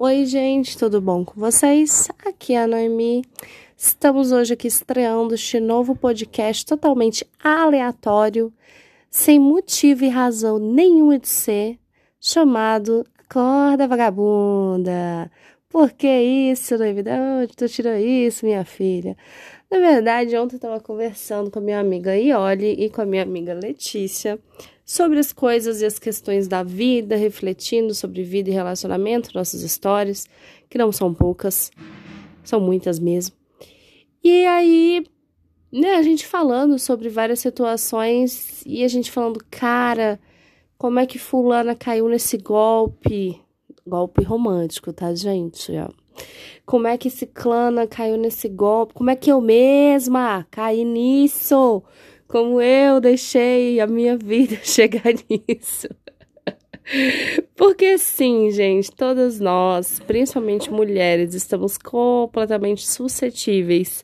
Oi, gente, tudo bom com vocês? Aqui é a Noemi. Estamos hoje aqui estreando este novo podcast totalmente aleatório, sem motivo e razão nenhuma de ser, chamado Acorda Vagabunda. Por que isso, Noemi? De onde tu tirou isso, minha filha? Na verdade, ontem eu estava conversando com a minha amiga Ioli e com a minha amiga Letícia sobre as coisas e as questões da vida, refletindo sobre vida e relacionamento, nossas histórias, que não são poucas, são muitas mesmo. E aí, né, a gente falando sobre várias situações e a gente falando, cara, como é que fulana caiu nesse golpe? Golpe romântico, tá, gente? Como é que ciclana caiu nesse golpe? Como é que eu mesma caí nisso? Como eu deixei a minha vida chegar nisso. Porque sim, gente, todas nós, principalmente mulheres, estamos completamente suscetíveis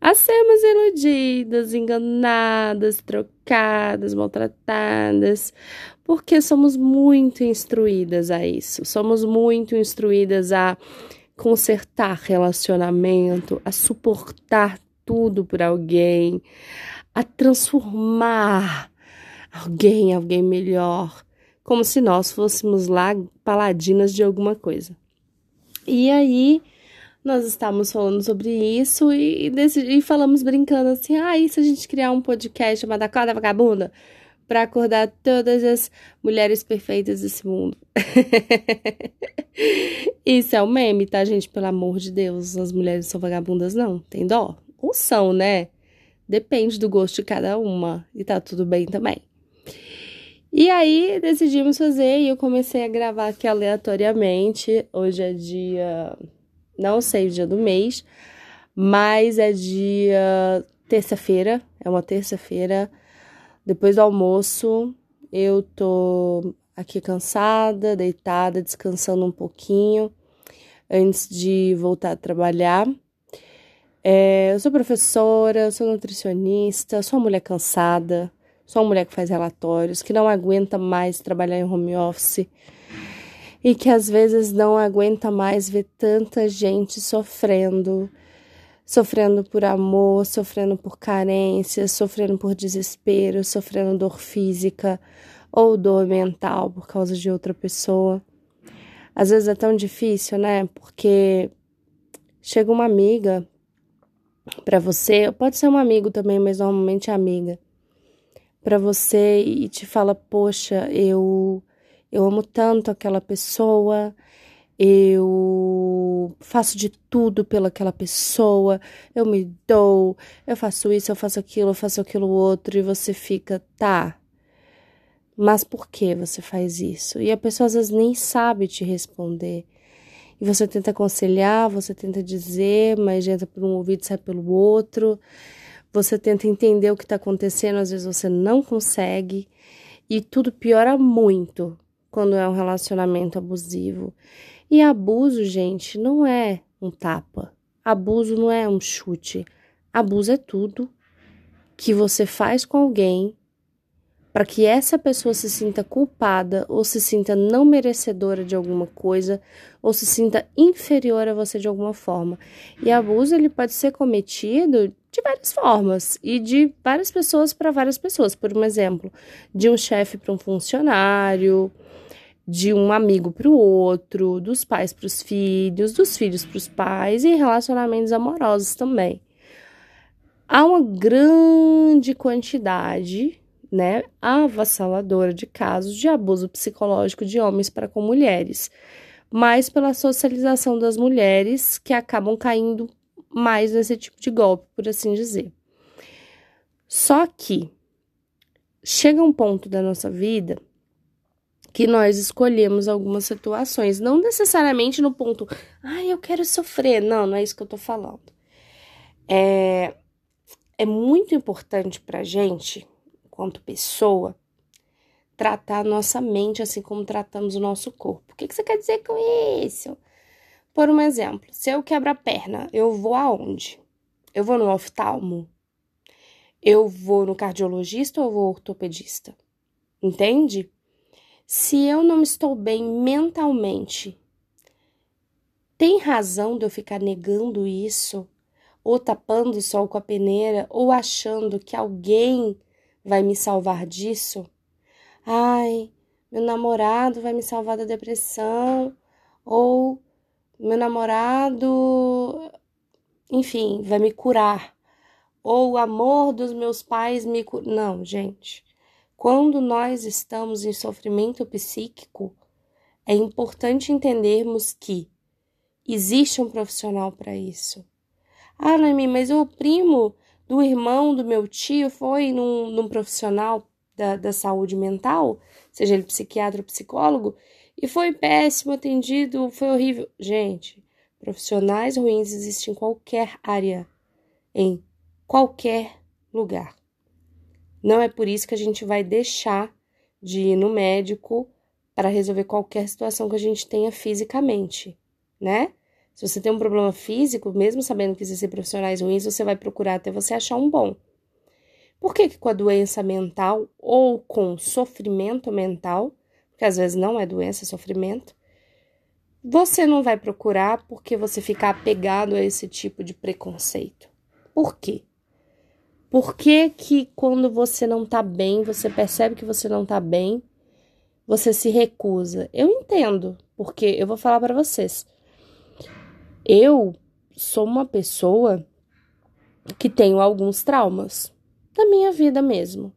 a sermos iludidas, enganadas, trocadas, maltratadas, porque somos muito instruídas a isso. Somos muito instruídas a consertar relacionamento, a suportar tudo por alguém, a transformar alguém, alguém melhor, como se nós fôssemos lá paladinas de alguma coisa. E aí nós estávamos falando sobre isso e, e, e falamos brincando assim: ah, e se a gente criar um podcast chamado Acorda Vagabunda? Para acordar todas as mulheres perfeitas desse mundo. isso é um meme, tá, gente? Pelo amor de Deus, as mulheres são vagabundas, não. Tem dó? Ou são, né? Depende do gosto de cada uma e tá tudo bem também. E aí decidimos fazer e eu comecei a gravar aqui aleatoriamente. Hoje é dia. Não sei o dia do mês, mas é dia terça-feira. É uma terça-feira. Depois do almoço, eu tô aqui cansada, deitada, descansando um pouquinho antes de voltar a trabalhar. É, eu sou professora, sou nutricionista, sou uma mulher cansada, sou uma mulher que faz relatórios, que não aguenta mais trabalhar em home office e que às vezes não aguenta mais ver tanta gente sofrendo, sofrendo por amor, sofrendo por carência, sofrendo por desespero, sofrendo dor física ou dor mental por causa de outra pessoa. Às vezes é tão difícil, né? Porque chega uma amiga para você, pode ser um amigo também, mas normalmente é amiga, para você e te fala: "Poxa, eu eu amo tanto aquela pessoa, eu faço de tudo pelaquela pessoa, eu me dou, eu faço isso, eu faço aquilo, eu faço aquilo outro", e você fica: "Tá, mas por que você faz isso?" E a pessoa às vezes nem sabe te responder. E você tenta aconselhar, você tenta dizer, mas entra por um ouvido e sai pelo outro. Você tenta entender o que está acontecendo, às vezes você não consegue. E tudo piora muito quando é um relacionamento abusivo. E abuso, gente, não é um tapa. Abuso não é um chute. Abuso é tudo que você faz com alguém para que essa pessoa se sinta culpada ou se sinta não merecedora de alguma coisa ou se sinta inferior a você de alguma forma. E abuso ele pode ser cometido de várias formas e de várias pessoas para várias pessoas. Por um exemplo, de um chefe para um funcionário, de um amigo para o outro, dos pais para os filhos, dos filhos para os pais e relacionamentos amorosos também. Há uma grande quantidade né, avassaladora de casos de abuso psicológico de homens para com mulheres, mas pela socialização das mulheres que acabam caindo mais nesse tipo de golpe, por assim dizer. Só que chega um ponto da nossa vida que nós escolhemos algumas situações, não necessariamente no ponto, ah, eu quero sofrer. Não, não é isso que eu tô falando. É, é muito importante pra gente enquanto pessoa, tratar a nossa mente assim como tratamos o nosso corpo. O que, que você quer dizer com isso? Por um exemplo, se eu quebro a perna, eu vou aonde? Eu vou no oftalmo? Eu vou no cardiologista ou vou ortopedista? Entende? Se eu não estou bem mentalmente, Tem razão de eu ficar negando isso, ou tapando o sol com a peneira, ou achando que alguém vai me salvar disso? Ai, meu namorado vai me salvar da depressão, ou meu namorado, enfim, vai me curar, ou o amor dos meus pais me. Não, gente. Quando nós estamos em sofrimento psíquico, é importante entendermos que existe um profissional para isso. Ah, Noemi, mas o primo do irmão do meu tio foi num, num profissional da, da saúde mental, seja ele psiquiatra ou psicólogo, e foi péssimo atendido, foi horrível. Gente, profissionais ruins existem em qualquer área, em qualquer lugar. Não é por isso que a gente vai deixar de ir no médico para resolver qualquer situação que a gente tenha fisicamente, né? Se você tem um problema físico, mesmo sabendo que existem profissionais ruins, você vai procurar até você achar um bom. Por que, que com a doença mental ou com sofrimento mental, porque às vezes não é doença, é sofrimento, você não vai procurar porque você fica apegado a esse tipo de preconceito? Por quê? Por que, que quando você não tá bem, você percebe que você não tá bem, você se recusa? Eu entendo, porque eu vou falar para vocês. Eu sou uma pessoa que tenho alguns traumas da minha vida mesmo.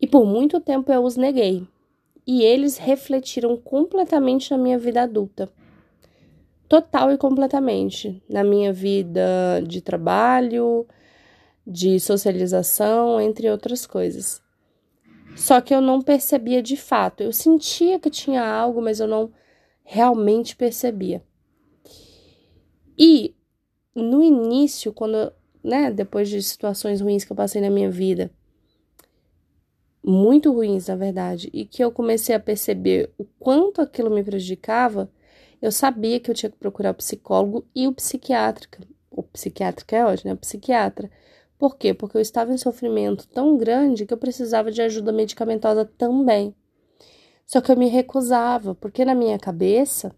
E por muito tempo eu os neguei. E eles refletiram completamente na minha vida adulta. Total e completamente. Na minha vida de trabalho, de socialização, entre outras coisas. Só que eu não percebia de fato. Eu sentia que tinha algo, mas eu não realmente percebia. E no início, quando, né, depois de situações ruins que eu passei na minha vida, muito ruins, na verdade, e que eu comecei a perceber o quanto aquilo me prejudicava, eu sabia que eu tinha que procurar o psicólogo e o psiquiátrica. O psiquiátrica é ótimo, né? O psiquiatra por quê? Porque eu estava em sofrimento tão grande que eu precisava de ajuda medicamentosa também. Só que eu me recusava, porque na minha cabeça,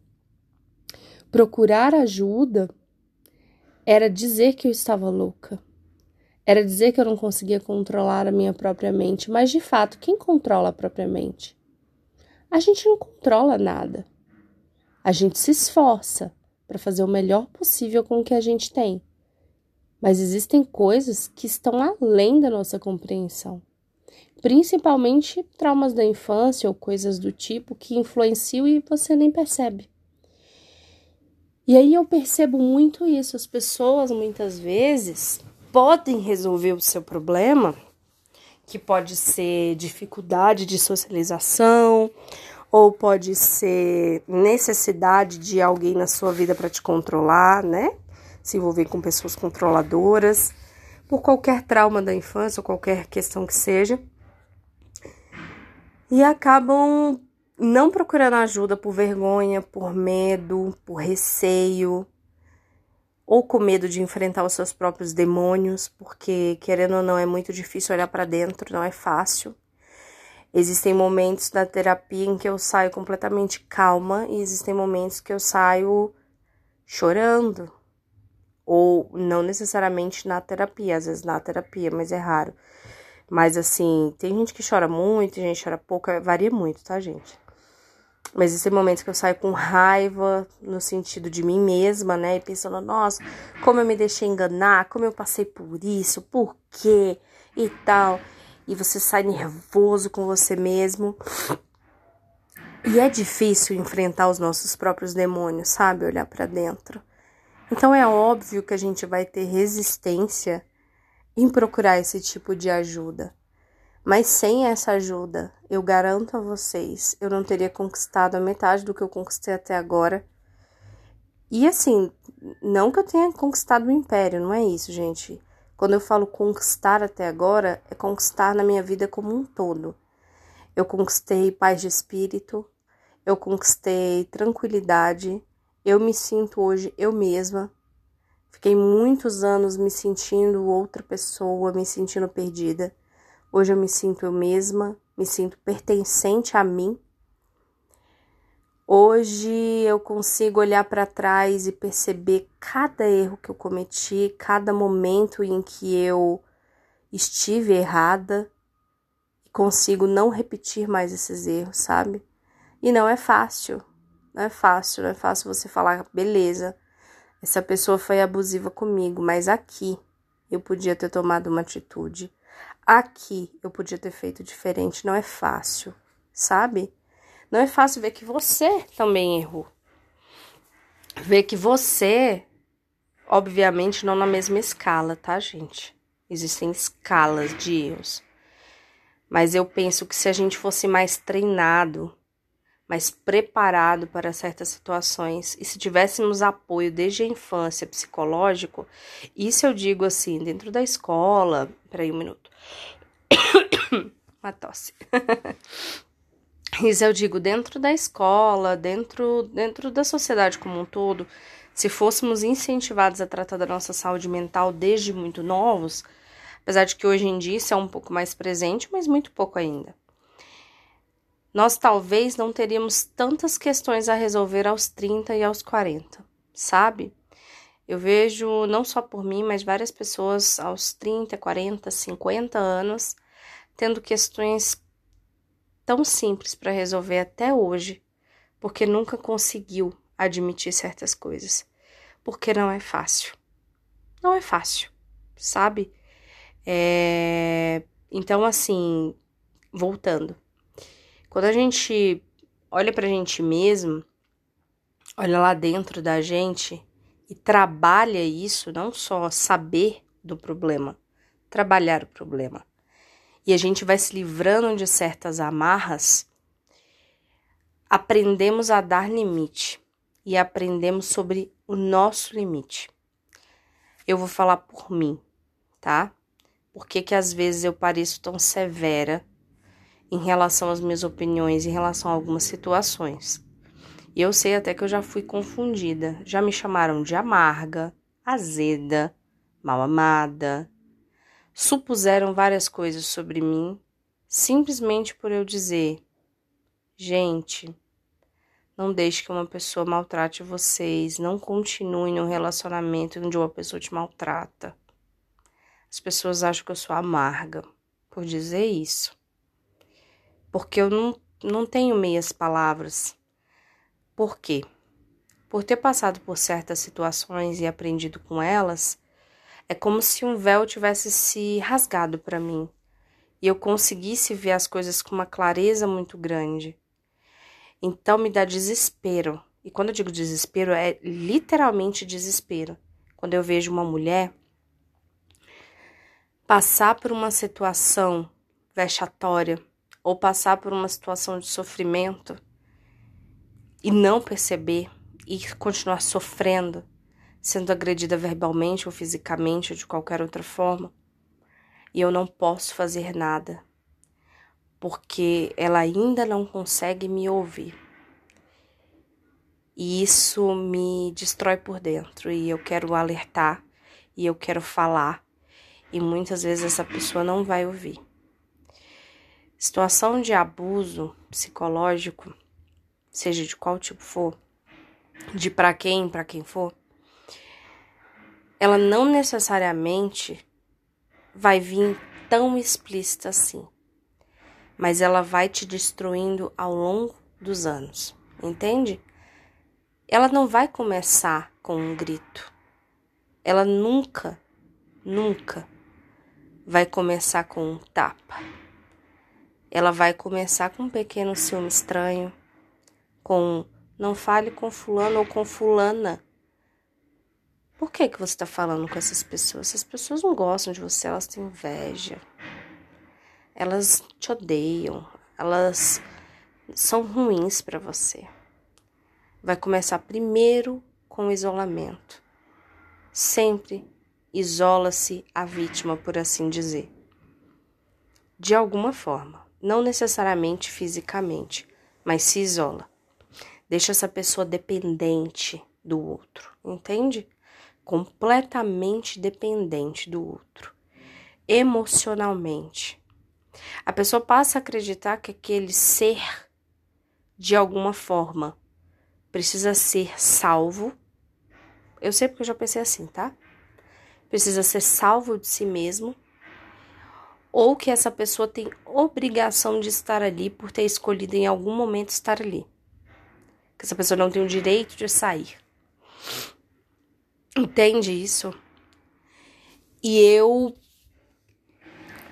procurar ajuda era dizer que eu estava louca. Era dizer que eu não conseguia controlar a minha própria mente. Mas de fato, quem controla a própria mente? A gente não controla nada. A gente se esforça para fazer o melhor possível com o que a gente tem. Mas existem coisas que estão além da nossa compreensão. Principalmente traumas da infância ou coisas do tipo que influenciam e você nem percebe. E aí eu percebo muito isso. As pessoas muitas vezes podem resolver o seu problema, que pode ser dificuldade de socialização, ou pode ser necessidade de alguém na sua vida para te controlar, né? se envolver com pessoas controladoras, por qualquer trauma da infância ou qualquer questão que seja. E acabam não procurando ajuda por vergonha, por medo, por receio, ou com medo de enfrentar os seus próprios demônios, porque querendo ou não é muito difícil olhar para dentro, não é fácil. Existem momentos da terapia em que eu saio completamente calma e existem momentos que eu saio chorando, ou não necessariamente na terapia, às vezes na terapia, mas é raro. Mas assim, tem gente que chora muito, tem gente que chora pouco, varia muito, tá, gente? Mas existem momentos que eu saio com raiva no sentido de mim mesma, né? E pensando, nossa, como eu me deixei enganar, como eu passei por isso, por quê e tal. E você sai nervoso com você mesmo. E é difícil enfrentar os nossos próprios demônios, sabe? Olhar para dentro. Então é óbvio que a gente vai ter resistência em procurar esse tipo de ajuda. Mas sem essa ajuda, eu garanto a vocês, eu não teria conquistado a metade do que eu conquistei até agora. E assim, não que eu tenha conquistado o império, não é isso, gente. Quando eu falo conquistar até agora, é conquistar na minha vida como um todo. Eu conquistei paz de espírito, eu conquistei tranquilidade, eu me sinto hoje eu mesma. Fiquei muitos anos me sentindo outra pessoa, me sentindo perdida. Hoje eu me sinto eu mesma, me sinto pertencente a mim. Hoje eu consigo olhar para trás e perceber cada erro que eu cometi, cada momento em que eu estive errada e consigo não repetir mais esses erros, sabe? E não é fácil, não é fácil, não é fácil você falar, beleza, essa pessoa foi abusiva comigo, mas aqui eu podia ter tomado uma atitude. Aqui eu podia ter feito diferente. Não é fácil, sabe? Não é fácil ver que você também errou. Ver que você, obviamente, não na mesma escala, tá, gente? Existem escalas de erros. Mas eu penso que se a gente fosse mais treinado mais preparado para certas situações. E se tivéssemos apoio desde a infância psicológico, isso eu digo assim, dentro da escola. Peraí um minuto. Uma tosse. isso eu digo dentro da escola, dentro, dentro da sociedade como um todo. Se fôssemos incentivados a tratar da nossa saúde mental desde muito novos, apesar de que hoje em dia isso é um pouco mais presente, mas muito pouco ainda nós talvez não teríamos tantas questões a resolver aos 30 e aos 40, sabe? Eu vejo, não só por mim, mas várias pessoas aos 30, 40, 50 anos tendo questões tão simples para resolver até hoje, porque nunca conseguiu admitir certas coisas. Porque não é fácil. Não é fácil, sabe? É... Então, assim, voltando. Quando a gente olha pra gente mesmo, olha lá dentro da gente e trabalha isso, não só saber do problema, trabalhar o problema. E a gente vai se livrando de certas amarras, aprendemos a dar limite e aprendemos sobre o nosso limite. Eu vou falar por mim, tá? Por que, que às vezes eu pareço tão severa em relação às minhas opiniões, em relação a algumas situações. E eu sei até que eu já fui confundida. Já me chamaram de amarga, azeda, mal amada. Supuseram várias coisas sobre mim, simplesmente por eu dizer: gente, não deixe que uma pessoa maltrate vocês, não continue num relacionamento onde uma pessoa te maltrata. As pessoas acham que eu sou amarga por dizer isso porque eu não, não tenho meias palavras. Por quê? Por ter passado por certas situações e aprendido com elas, é como se um véu tivesse se rasgado para mim e eu conseguisse ver as coisas com uma clareza muito grande. Então me dá desespero. E quando eu digo desespero, é literalmente desespero. Quando eu vejo uma mulher passar por uma situação vexatória, ou passar por uma situação de sofrimento e não perceber e continuar sofrendo, sendo agredida verbalmente ou fisicamente ou de qualquer outra forma, e eu não posso fazer nada, porque ela ainda não consegue me ouvir. E isso me destrói por dentro e eu quero alertar e eu quero falar, e muitas vezes essa pessoa não vai ouvir. Situação de abuso psicológico, seja de qual tipo for, de para quem, para quem for, ela não necessariamente vai vir tão explícita assim, mas ela vai te destruindo ao longo dos anos, entende? Ela não vai começar com um grito. Ela nunca, nunca vai começar com um tapa ela vai começar com um pequeno ciúme estranho, com não fale com fulano ou com fulana. Por que que você está falando com essas pessoas? Essas pessoas não gostam de você, elas têm inveja. Elas te odeiam, elas são ruins para você. Vai começar primeiro com o isolamento. Sempre isola-se a vítima, por assim dizer. De alguma forma não necessariamente fisicamente, mas se isola. Deixa essa pessoa dependente do outro, entende? Completamente dependente do outro, emocionalmente. A pessoa passa a acreditar que aquele ser, de alguma forma, precisa ser salvo. Eu sei porque eu já pensei assim, tá? Precisa ser salvo de si mesmo. Ou que essa pessoa tem obrigação de estar ali por ter escolhido em algum momento estar ali. Que essa pessoa não tem o direito de sair. Entende isso? E eu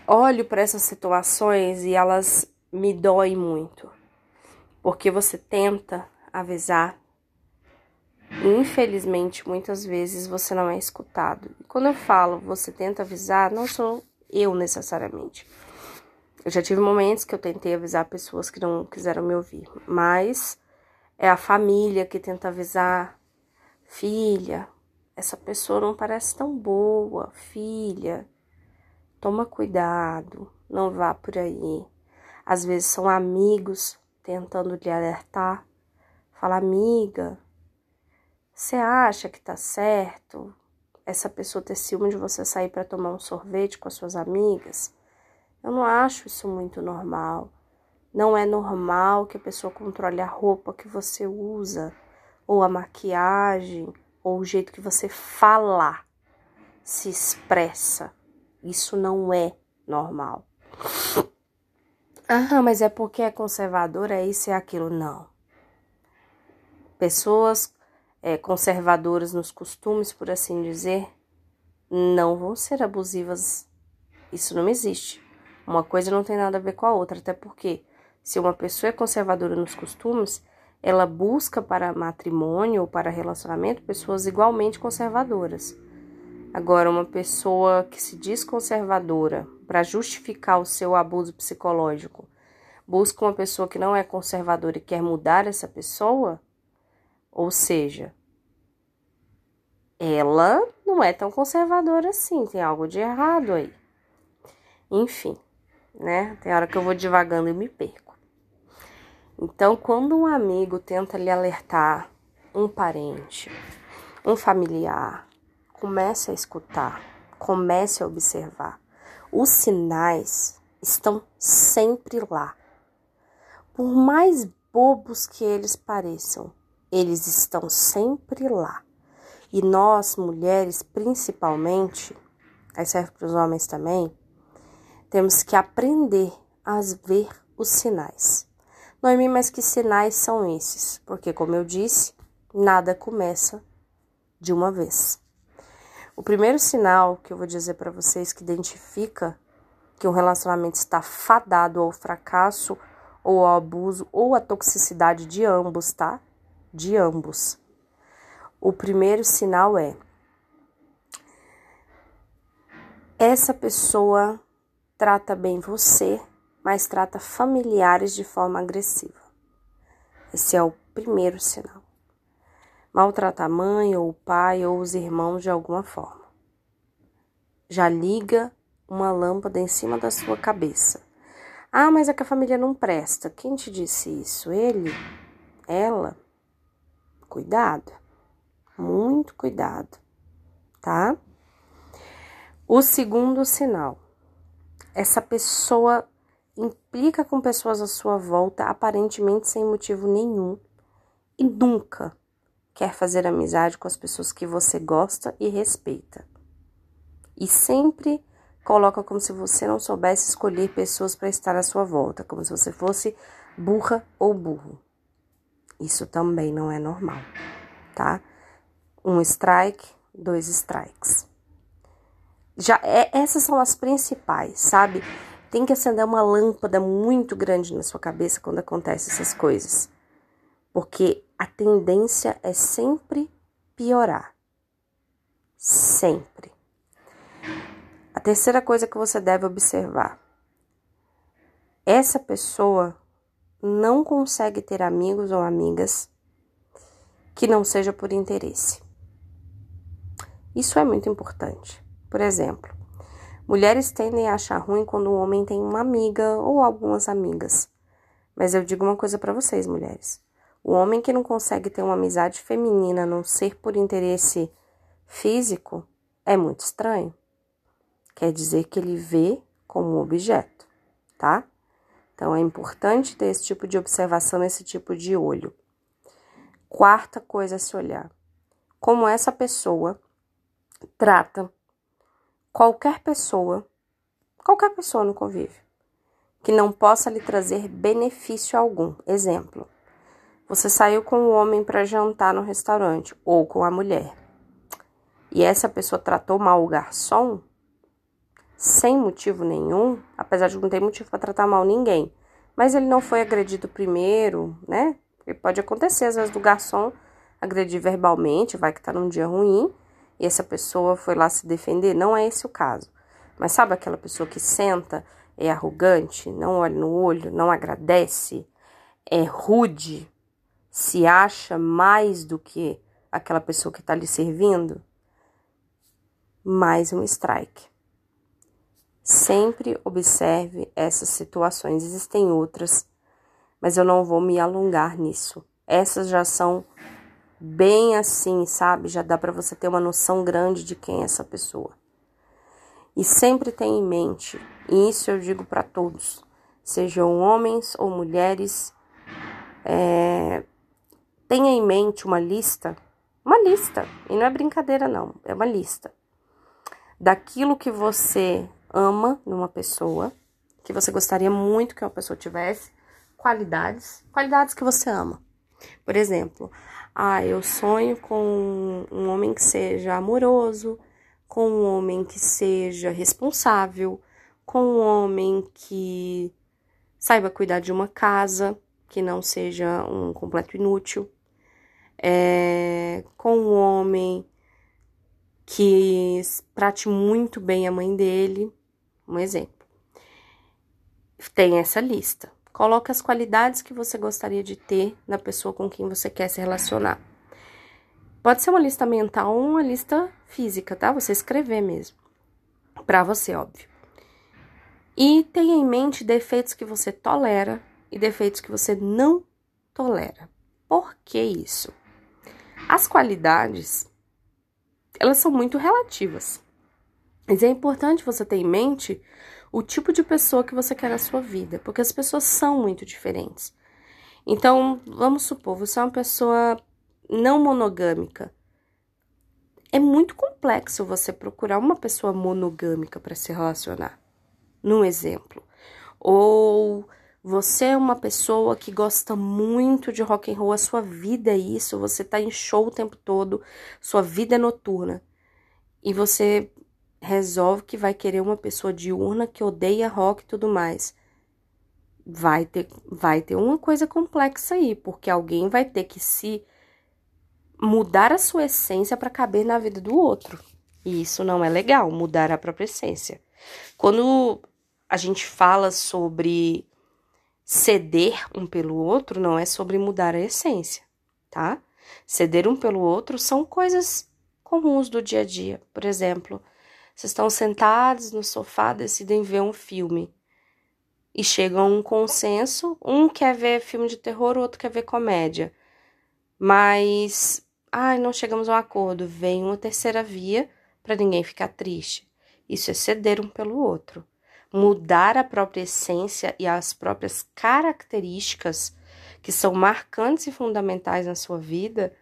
olho para essas situações e elas me doem muito. Porque você tenta avisar. E infelizmente, muitas vezes você não é escutado. E quando eu falo você tenta avisar, não sou eu necessariamente. Eu já tive momentos que eu tentei avisar pessoas que não quiseram me ouvir, mas é a família que tenta avisar. Filha, essa pessoa não parece tão boa, filha. Toma cuidado, não vá por aí. Às vezes são amigos tentando lhe alertar. Fala, amiga, você acha que tá certo essa pessoa ter ciúme de você sair para tomar um sorvete com as suas amigas? Eu não acho isso muito normal. Não é normal que a pessoa controle a roupa que você usa, ou a maquiagem, ou o jeito que você fala, se expressa. Isso não é normal. Ah, mas é porque é conservador, é isso e é aquilo. Não. Pessoas é, conservadoras nos costumes, por assim dizer, não vão ser abusivas. Isso não existe. Uma coisa não tem nada a ver com a outra, até porque se uma pessoa é conservadora nos costumes, ela busca para matrimônio ou para relacionamento pessoas igualmente conservadoras. Agora, uma pessoa que se diz conservadora para justificar o seu abuso psicológico, busca uma pessoa que não é conservadora e quer mudar essa pessoa, ou seja, ela não é tão conservadora assim, tem algo de errado aí. Enfim, né? Tem hora que eu vou devagando e me perco. Então, quando um amigo tenta lhe alertar, um parente, um familiar, comece a escutar, comece a observar. Os sinais estão sempre lá. Por mais bobos que eles pareçam, eles estão sempre lá. E nós, mulheres, principalmente, aí serve para os homens também, temos que aprender a ver os sinais. Noemi, mas que sinais são esses? Porque, como eu disse, nada começa de uma vez. O primeiro sinal que eu vou dizer para vocês que identifica que um relacionamento está fadado ao fracasso ou ao abuso ou à toxicidade de ambos, tá? De ambos. O primeiro sinal é: essa pessoa trata bem você, mas trata familiares de forma agressiva. Esse é o primeiro sinal. Maltrata a mãe ou o pai ou os irmãos de alguma forma. Já liga uma lâmpada em cima da sua cabeça. Ah, mas é que a família não presta. Quem te disse isso? Ele? Ela? Cuidado, muito cuidado, tá? O segundo sinal: essa pessoa implica com pessoas à sua volta aparentemente sem motivo nenhum e nunca quer fazer amizade com as pessoas que você gosta e respeita. E sempre coloca como se você não soubesse escolher pessoas para estar à sua volta, como se você fosse burra ou burro. Isso também não é normal, tá? Um strike, dois strikes. Já é, essas são as principais, sabe? Tem que acender uma lâmpada muito grande na sua cabeça quando acontecem essas coisas. Porque a tendência é sempre piorar. Sempre. A terceira coisa que você deve observar. Essa pessoa não consegue ter amigos ou amigas que não seja por interesse. Isso é muito importante. Por exemplo, mulheres tendem a achar ruim quando um homem tem uma amiga ou algumas amigas. Mas eu digo uma coisa para vocês, mulheres. O homem que não consegue ter uma amizade feminina a não ser por interesse físico é muito estranho. Quer dizer que ele vê como um objeto, tá? Então é importante ter esse tipo de observação, esse tipo de olho. Quarta coisa a se olhar: como essa pessoa trata qualquer pessoa, qualquer pessoa no convívio, que não possa lhe trazer benefício algum. Exemplo: você saiu com um homem para jantar no restaurante ou com a mulher e essa pessoa tratou mal o garçom sem motivo nenhum, apesar de não ter motivo para tratar mal ninguém, mas ele não foi agredido primeiro, né? Porque pode acontecer às vezes do garçom agredir verbalmente, vai que tá num dia ruim, e essa pessoa foi lá se defender, não é esse o caso. Mas sabe aquela pessoa que senta, é arrogante, não olha no olho, não agradece, é rude, se acha mais do que aquela pessoa que está lhe servindo? Mais um strike. Sempre observe essas situações. Existem outras, mas eu não vou me alongar nisso. Essas já são bem assim, sabe? Já dá para você ter uma noção grande de quem é essa pessoa. E sempre tenha em mente, e isso eu digo para todos, sejam homens ou mulheres, é, tenha em mente uma lista, uma lista, e não é brincadeira não, é uma lista daquilo que você ama numa pessoa, que você gostaria muito que uma pessoa tivesse, qualidades, qualidades que você ama. Por exemplo, ah, eu sonho com um homem que seja amoroso, com um homem que seja responsável, com um homem que saiba cuidar de uma casa, que não seja um completo inútil, é, com um homem que trate muito bem a mãe dele, um exemplo. Tem essa lista. Coloque as qualidades que você gostaria de ter na pessoa com quem você quer se relacionar. Pode ser uma lista mental ou uma lista física, tá? Você escrever mesmo. Para você, óbvio. E tenha em mente defeitos que você tolera e defeitos que você não tolera. Por que isso? As qualidades, elas são muito relativas. Mas é importante você ter em mente o tipo de pessoa que você quer na sua vida, porque as pessoas são muito diferentes. Então, vamos supor, você é uma pessoa não monogâmica. É muito complexo você procurar uma pessoa monogâmica para se relacionar. Num exemplo. Ou você é uma pessoa que gosta muito de rock and roll, a sua vida é isso, você tá em show o tempo todo, sua vida é noturna. E você resolve que vai querer uma pessoa diurna que odeia rock e tudo mais. Vai ter, vai ter uma coisa complexa aí, porque alguém vai ter que se mudar a sua essência para caber na vida do outro. E isso não é legal, mudar a própria essência. Quando a gente fala sobre ceder um pelo outro, não é sobre mudar a essência, tá? Ceder um pelo outro são coisas comuns do dia a dia. Por exemplo, vocês estão sentados no sofá, decidem ver um filme e chegam a um consenso. Um quer ver filme de terror, o outro quer ver comédia. Mas, ai, não chegamos a um acordo. Vem uma terceira via para ninguém ficar triste. Isso é ceder um pelo outro. Mudar a própria essência e as próprias características que são marcantes e fundamentais na sua vida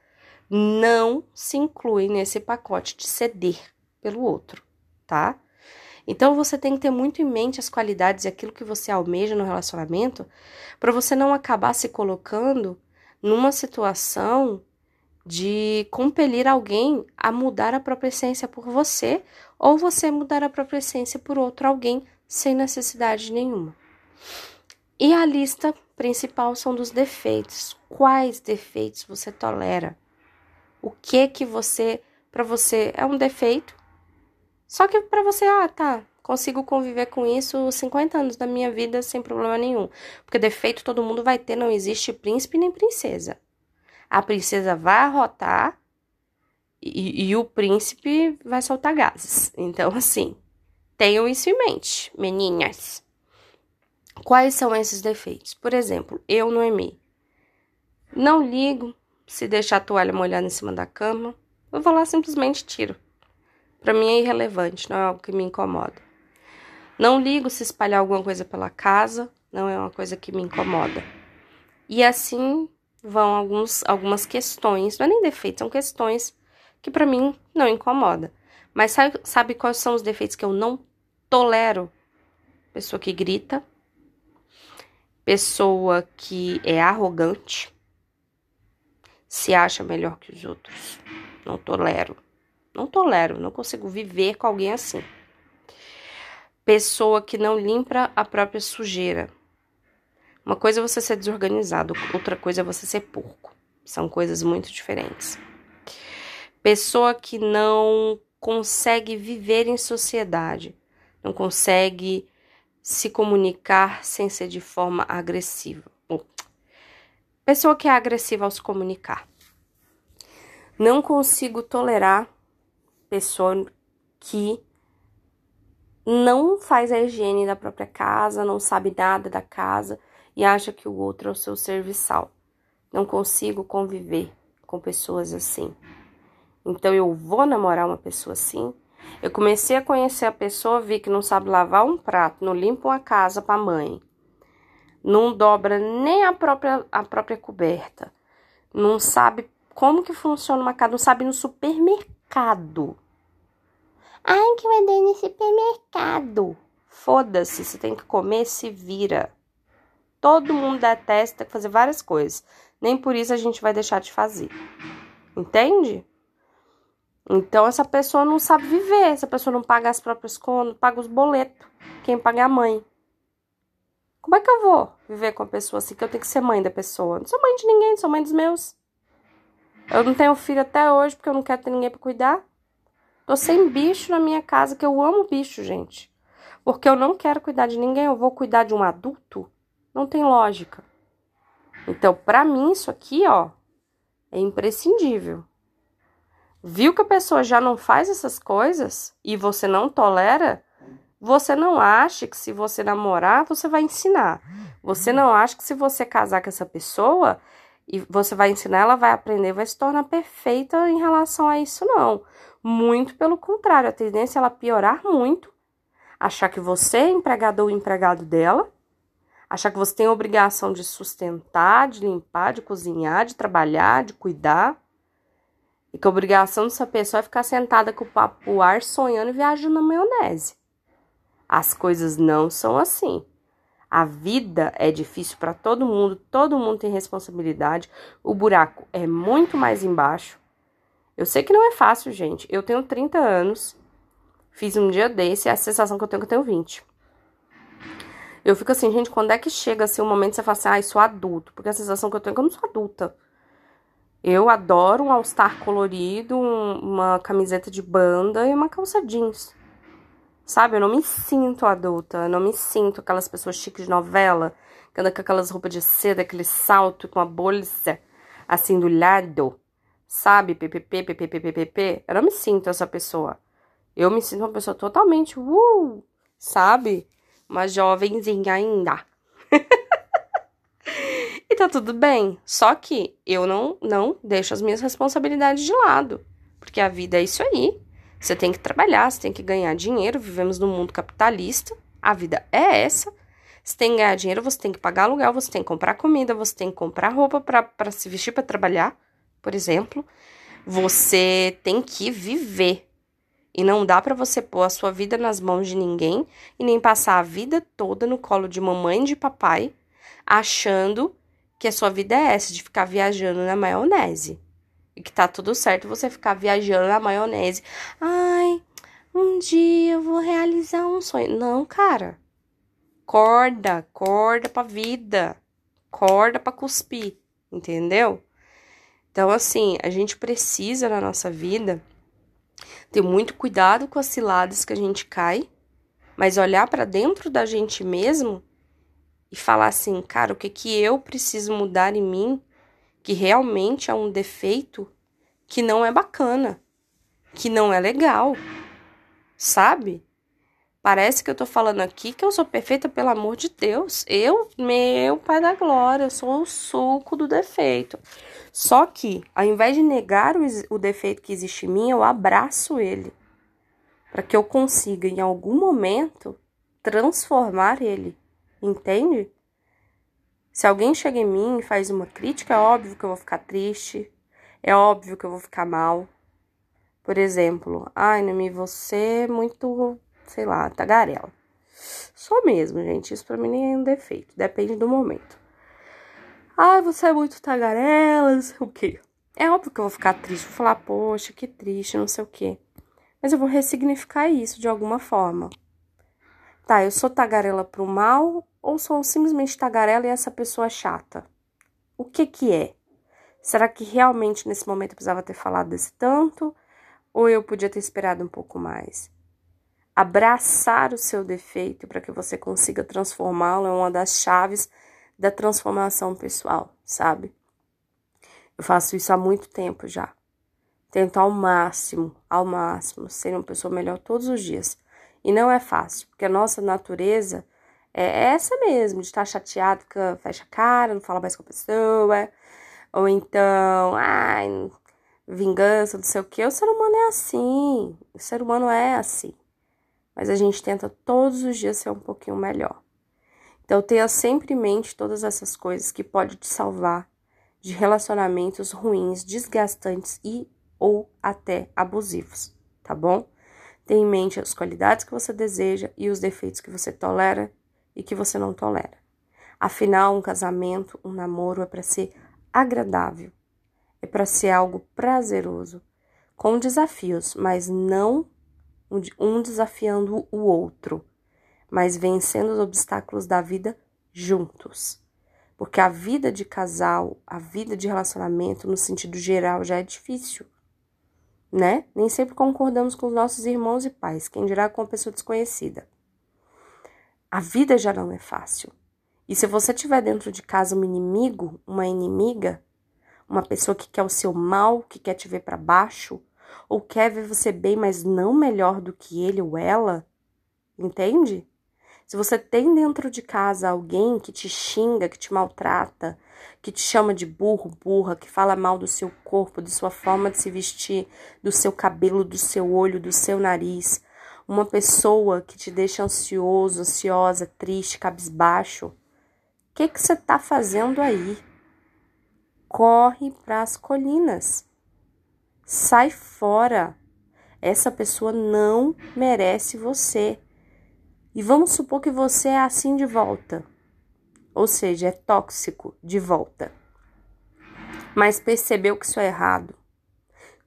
não se incluem nesse pacote de ceder pelo outro tá? Então você tem que ter muito em mente as qualidades e aquilo que você almeja no relacionamento, para você não acabar se colocando numa situação de compelir alguém a mudar a própria essência por você ou você mudar a própria essência por outro alguém sem necessidade nenhuma. E a lista principal são dos defeitos. Quais defeitos você tolera? O que que você para você é um defeito só que para você, ah, tá, consigo conviver com isso 50 anos da minha vida sem problema nenhum. Porque defeito todo mundo vai ter, não existe príncipe nem princesa. A princesa vai arrotar e, e o príncipe vai soltar gases. Então, assim, tenham isso em mente, meninas. Quais são esses defeitos? Por exemplo, eu, Noemi, não ligo se deixar a toalha molhada em cima da cama. Eu vou lá simplesmente tiro. Para mim é irrelevante, não é algo que me incomoda. Não ligo se espalhar alguma coisa pela casa, não é uma coisa que me incomoda. E assim vão alguns, algumas questões, não é nem defeitos, são questões que para mim não incomoda. Mas sabe, sabe quais são os defeitos que eu não tolero? Pessoa que grita, pessoa que é arrogante, se acha melhor que os outros. Não tolero. Não tolero, não consigo viver com alguém assim. Pessoa que não limpa a própria sujeira. Uma coisa é você ser desorganizado, outra coisa é você ser porco. São coisas muito diferentes. Pessoa que não consegue viver em sociedade, não consegue se comunicar sem ser de forma agressiva. Pessoa que é agressiva ao se comunicar. Não consigo tolerar pessoa que não faz a higiene da própria casa, não sabe nada da casa e acha que o outro é o seu serviçal. Não consigo conviver com pessoas assim. Então eu vou namorar uma pessoa assim. Eu comecei a conhecer a pessoa, vi que não sabe lavar um prato, não limpa uma casa para mãe, não dobra nem a própria a própria coberta, não sabe como que funciona uma casa, não sabe no supermercado. Ai, que eu andei no supermercado. Foda-se, você tem que comer, se vira. Todo mundo detesta fazer várias coisas. Nem por isso a gente vai deixar de fazer. Entende? Então essa pessoa não sabe viver, essa pessoa não paga as próprias contas, paga os boletos. Quem paga é a mãe. Como é que eu vou viver com a pessoa assim que eu tenho que ser mãe da pessoa? Não sou mãe de ninguém, sou mãe dos meus. Eu não tenho filho até hoje porque eu não quero ter ninguém para cuidar. Tô sem bicho na minha casa, que eu amo bicho, gente. Porque eu não quero cuidar de ninguém, eu vou cuidar de um adulto não tem lógica. Então, para mim, isso aqui, ó, é imprescindível. Viu que a pessoa já não faz essas coisas e você não tolera? Você não acha que se você namorar, você vai ensinar. Você não acha que se você casar com essa pessoa e você vai ensinar, ela vai aprender, vai se tornar perfeita em relação a isso, não. Muito pelo contrário, a tendência é ela piorar muito, achar que você é empregador ou empregado dela achar que você tem a obrigação de sustentar, de limpar, de cozinhar, de trabalhar, de cuidar. E que a obrigação dessa pessoa é ficar sentada com o papo ar, sonhando e viajando na maionese. As coisas não são assim. A vida é difícil para todo mundo, todo mundo tem responsabilidade. O buraco é muito mais embaixo. Eu sei que não é fácil, gente. Eu tenho 30 anos, fiz um dia desse, é a sensação que eu tenho que eu tenho 20. Eu fico assim, gente, quando é que chega assim o momento que você fala assim, ah, sou adulto? Porque a sensação que eu tenho é que eu não sou adulta. Eu adoro um all-star colorido, um, uma camiseta de banda e uma calça jeans. Sabe? Eu não me sinto adulta, eu não me sinto aquelas pessoas chiques de novela, que andam com aquelas roupas de seda, aquele salto com a bolsa assim do lado. Sabe? PPP, PPP, PPP. Eu não me sinto essa pessoa. Eu me sinto uma pessoa totalmente, uh, sabe? uma jovenzinha ainda. e tá tudo bem. Só que eu não, não deixo as minhas responsabilidades de lado. Porque a vida é isso aí. Você tem que trabalhar, você tem que ganhar dinheiro. Vivemos num mundo capitalista. A vida é essa. Você tem que ganhar dinheiro, você tem que pagar aluguel, você tem que comprar comida, você tem que comprar roupa para se vestir para trabalhar, por exemplo. Você tem que viver. E não dá para você pôr a sua vida nas mãos de ninguém e nem passar a vida toda no colo de mamãe e de papai, achando que a sua vida é essa, de ficar viajando na maionese. Que tá tudo certo você ficar viajando na maionese. Ai, um dia eu vou realizar um sonho. Não, cara. Corda, corda pra vida. Corda pra cuspir, entendeu? Então, assim, a gente precisa na nossa vida ter muito cuidado com as ciladas que a gente cai, mas olhar para dentro da gente mesmo e falar assim, cara, o que que eu preciso mudar em mim que realmente é um defeito que não é bacana, que não é legal, sabe? Parece que eu tô falando aqui que eu sou perfeita, pelo amor de Deus. Eu, meu pai da glória, eu sou o suco do defeito. Só que, ao invés de negar o, o defeito que existe em mim, eu abraço ele. Para que eu consiga, em algum momento, transformar ele. Entende? Se alguém chega em mim e faz uma crítica, é óbvio que eu vou ficar triste, é óbvio que eu vou ficar mal. Por exemplo, ai, Nami, você é muito, sei lá, tagarela. Só mesmo, gente. Isso pra mim nem é um defeito. Depende do momento. Ai, você é muito tagarela, não sei o quê. É óbvio que eu vou ficar triste. Vou falar, poxa, que triste, não sei o quê. Mas eu vou ressignificar isso de alguma forma. Tá, eu sou tagarela pro mal ou sou simplesmente tagarela e essa pessoa é chata? O que que é? Será que realmente nesse momento eu precisava ter falado desse tanto? Ou eu podia ter esperado um pouco mais? Abraçar o seu defeito para que você consiga transformá-lo é uma das chaves da transformação pessoal, sabe? Eu faço isso há muito tempo já. Tento ao máximo, ao máximo, ser uma pessoa melhor todos os dias. E não é fácil, porque a nossa natureza é essa mesmo, de estar chateado, que fecha a cara, não fala mais com a pessoa, ou então, ai, vingança, não sei o que. O ser humano é assim, o ser humano é assim. Mas a gente tenta todos os dias ser um pouquinho melhor. Então tenha sempre em mente todas essas coisas que pode te salvar de relacionamentos ruins, desgastantes e ou até abusivos, tá bom? Tenha em mente as qualidades que você deseja e os defeitos que você tolera e que você não tolera. Afinal, um casamento, um namoro é para ser agradável, é para ser algo prazeroso, com desafios, mas não um desafiando o outro, mas vencendo os obstáculos da vida juntos. Porque a vida de casal, a vida de relacionamento, no sentido geral, já é difícil, né? Nem sempre concordamos com os nossos irmãos e pais, quem dirá com uma pessoa desconhecida. A vida já não é fácil. E se você tiver dentro de casa um inimigo, uma inimiga, uma pessoa que quer o seu mal, que quer te ver para baixo, ou quer ver você bem, mas não melhor do que ele ou ela, entende? Se você tem dentro de casa alguém que te xinga, que te maltrata, que te chama de burro, burra, que fala mal do seu corpo, de sua forma de se vestir, do seu cabelo, do seu olho, do seu nariz, uma pessoa que te deixa ansioso, ansiosa, triste, cabisbaixo, o que que você está fazendo aí? Corre para as colinas. Sai fora. Essa pessoa não merece você. E vamos supor que você é assim de volta. Ou seja, é tóxico de volta. Mas percebeu que isso é errado.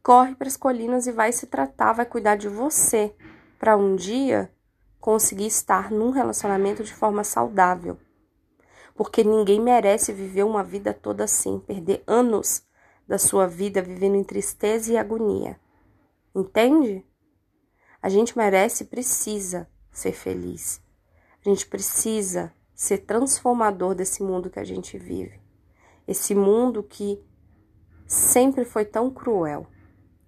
Corre para as colinas e vai se tratar, vai cuidar de você para um dia conseguir estar num relacionamento de forma saudável. Porque ninguém merece viver uma vida toda assim, perder anos da sua vida vivendo em tristeza e agonia. Entende? A gente merece e precisa ser feliz. A gente precisa ser transformador desse mundo que a gente vive. Esse mundo que sempre foi tão cruel,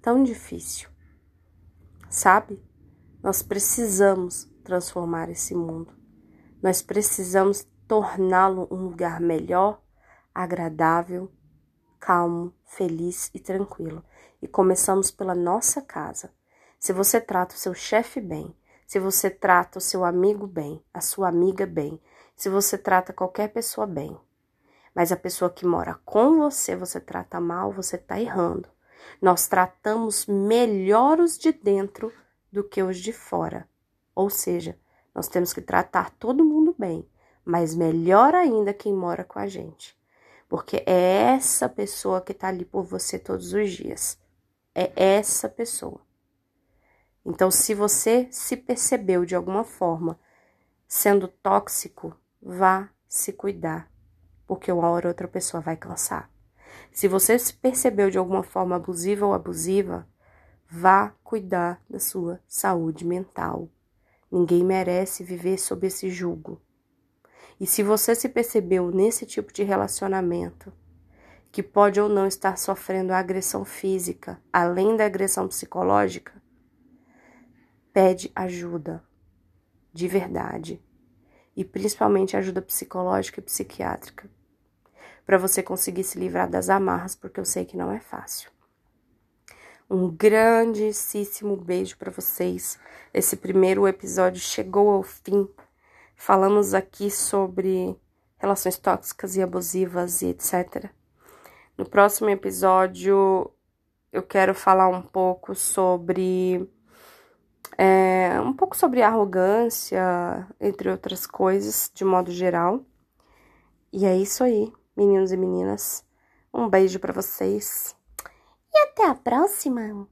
tão difícil. Sabe? Nós precisamos transformar esse mundo. Nós precisamos torná-lo um lugar melhor, agradável, calmo, feliz e tranquilo. E começamos pela nossa casa. Se você trata o seu chefe bem, se você trata o seu amigo bem, a sua amiga bem, se você trata qualquer pessoa bem, mas a pessoa que mora com você, você trata mal, você está errando. Nós tratamos melhor os de dentro do que os de fora. Ou seja, nós temos que tratar todo mundo bem, mas melhor ainda quem mora com a gente. Porque é essa pessoa que está ali por você todos os dias. É essa pessoa. Então, se você se percebeu de alguma forma sendo tóxico, vá se cuidar, porque uma hora outra pessoa vai cansar. Se você se percebeu de alguma forma abusiva ou abusiva, Vá cuidar da sua saúde mental. Ninguém merece viver sob esse jugo. E se você se percebeu nesse tipo de relacionamento, que pode ou não estar sofrendo agressão física, além da agressão psicológica, pede ajuda, de verdade, e principalmente ajuda psicológica e psiquiátrica, para você conseguir se livrar das amarras, porque eu sei que não é fácil. Um grandíssimo beijo para vocês. Esse primeiro episódio chegou ao fim. Falamos aqui sobre relações tóxicas e abusivas e etc. No próximo episódio, eu quero falar um pouco sobre. É, um pouco sobre arrogância, entre outras coisas, de modo geral. E é isso aí, meninos e meninas. Um beijo para vocês. E até a próxima!